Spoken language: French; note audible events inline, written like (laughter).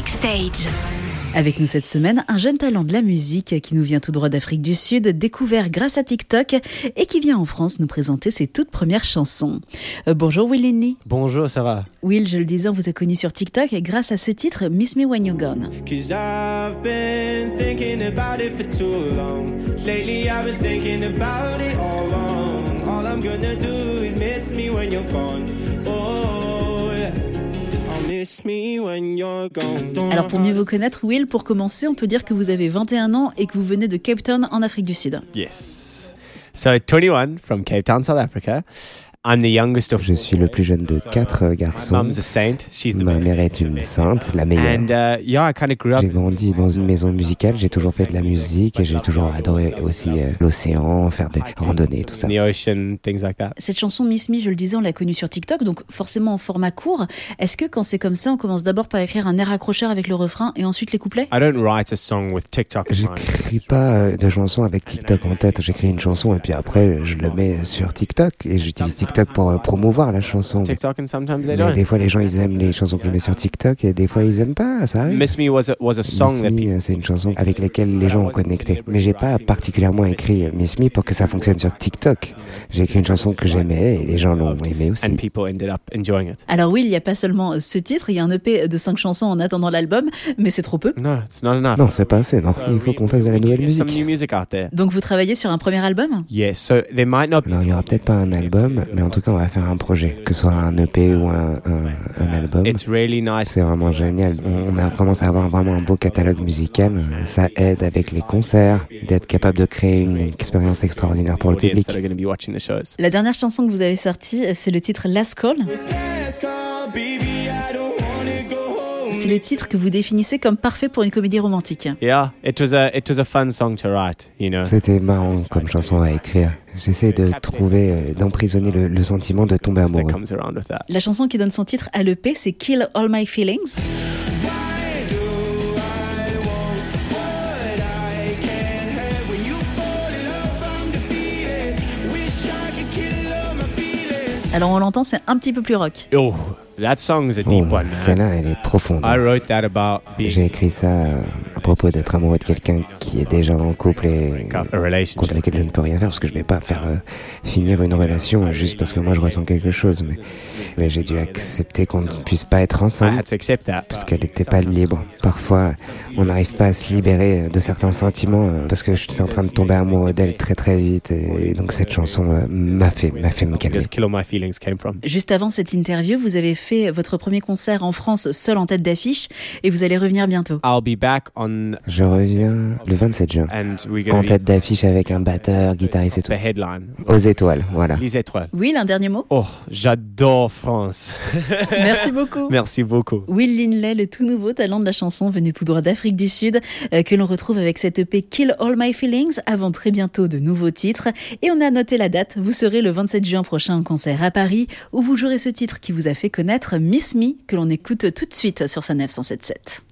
Backstage. Avec nous cette semaine, un jeune talent de la musique qui nous vient tout droit d'Afrique du Sud, découvert grâce à TikTok et qui vient en France nous présenter ses toutes premières chansons. Euh, bonjour Will. Bonjour, ça va? Will, je le disais, on vous a connu sur TikTok et grâce à ce titre, Miss Me When You're Gone. Cause I've been thinking about it for too long. Lately I've been thinking about it all wrong. All I'm gonna do is miss me when you're gone. Alors pour mieux vous connaître, Will, pour commencer, on peut dire que vous avez 21 ans et que vous venez de Cape Town en Afrique du Sud. Yes. So 21 from Cape Town, South Africa. I'm the youngest of Je suis le plus jeune de quatre My garçons. mum's a saint. She's the Ma best. mère est une sainte, la meilleure. And uh, yeah, I kind of grew up J'ai grandi dans une maison musicale, j'ai toujours fait de la musique et j'ai toujours adoré aussi euh, l'océan, faire des randonnées, tout ça. Cette chanson Miss Me, je le disais, on l'a connue sur TikTok, donc forcément en format court. Est-ce que quand c'est comme ça, on commence d'abord par écrire un air accrocheur avec le refrain et ensuite les couplets? I don't write a song with TikTok in mind. J'écris pas euh, de chansons avec TikTok en tête, j'écris une chanson et puis après je le mets sur TikTok et j'utilise TikTok pour euh, promouvoir la chanson. TikTok and sometimes they Mais don't. des fois les gens ils aiment les chansons que je mets sur TikTok et des fois ils aiment pas, ça arrive. Miss Me was a, was a song Miss that Me, euh, c'est une chanson avec laquelle les gens ont connecté. Mais j'ai pas particulièrement écrit euh, Miss Me pour que ça fonctionne sur TikTok. J'ai écrit une chanson que j'aimais et les gens l'ont aimé aussi. And people ended up enjoying it. Alors oui, il n'y a pas seulement ce titre, il y a un EP de 5 chansons en attendant l'album, mais c'est trop peu. No, it's not enough. Non, c'est pas assez, non. Il faut qu'on fasse de la We nouvelle musique. Donc vous travaillez sur un premier album? Yes, so there might not be Alors, il y aura peut-être pas un album, mais en tout cas, on va faire un projet. Que ce soit un EP ou un, un, un album. It's really nice. C'est vraiment génial. On a commencé à avoir vraiment un beau catalogue musical. Ça aide avec les concerts, d'être capable de créer une expérience extraordinaire pour le public. that are going to be watching the shows. La dernière chanson que vous avez sortie, c'est le titre Last Call. Last call, baby, C'est le titre que vous définissez comme parfait pour une comédie romantique. Yeah, it was a it was a fun song to write. You know. C'était marrant comme chanson à écrire. J'essaie de trouver, euh, d'emprisonner le, le sentiment de tomber amoureux. La chanson qui donne son titre à l'EP, c'est kill all my feelings. Alors on l'entend, c'est un petit peu plus rock. Oh, that song's a Oh, deep one. man. celle-là, elle est profonde. I wrote that about being J'ai écrit ça euh, à propos d'être amoureux de quelqu'un qui est déjà en couple et a contre relationship. laquelle je ne peux rien faire parce que je vais pas faire euh, finir une relation juste parce que moi je ressens quelque chose. Mais, mais j'ai dû accepter qu'on ne puisse pas être I ensemble had to accept that. parce qu'elle n'était pas libre. Parfois, on n'arrive pas à se libérer de certains sentiments euh, parce que j'étais en train de tomber amoureux d'elle très très vite et, donc cette chanson euh, m'a fait m'a fait me calmer. Juste avant cette interview, vous avez fait votre premier concert en France seul en tête d'affiche et vous allez revenir bientôt. I'll be back on Je reviens le 27 juin and we're en tête d'affiche avec un batteur, guitariste et tout. the headline. Aux étoiles, voilà. Les étoiles. Will, un dernier mot Oh, j'adore France. (laughs) Merci beaucoup. Merci beaucoup. Will Linley, le tout nouveau talent de la chanson venu tout droit d'Afrique du Sud, euh, que l'on retrouve avec cette EP Kill All My Feelings, avant très bientôt de nouveaux titres. Et on a noté la date, vous serez le 27 juin prochain en concert à Paris, où vous jouerez ce titre qui vous a fait connaître Miss Me, que l'on écoute tout de suite sur sa 9177.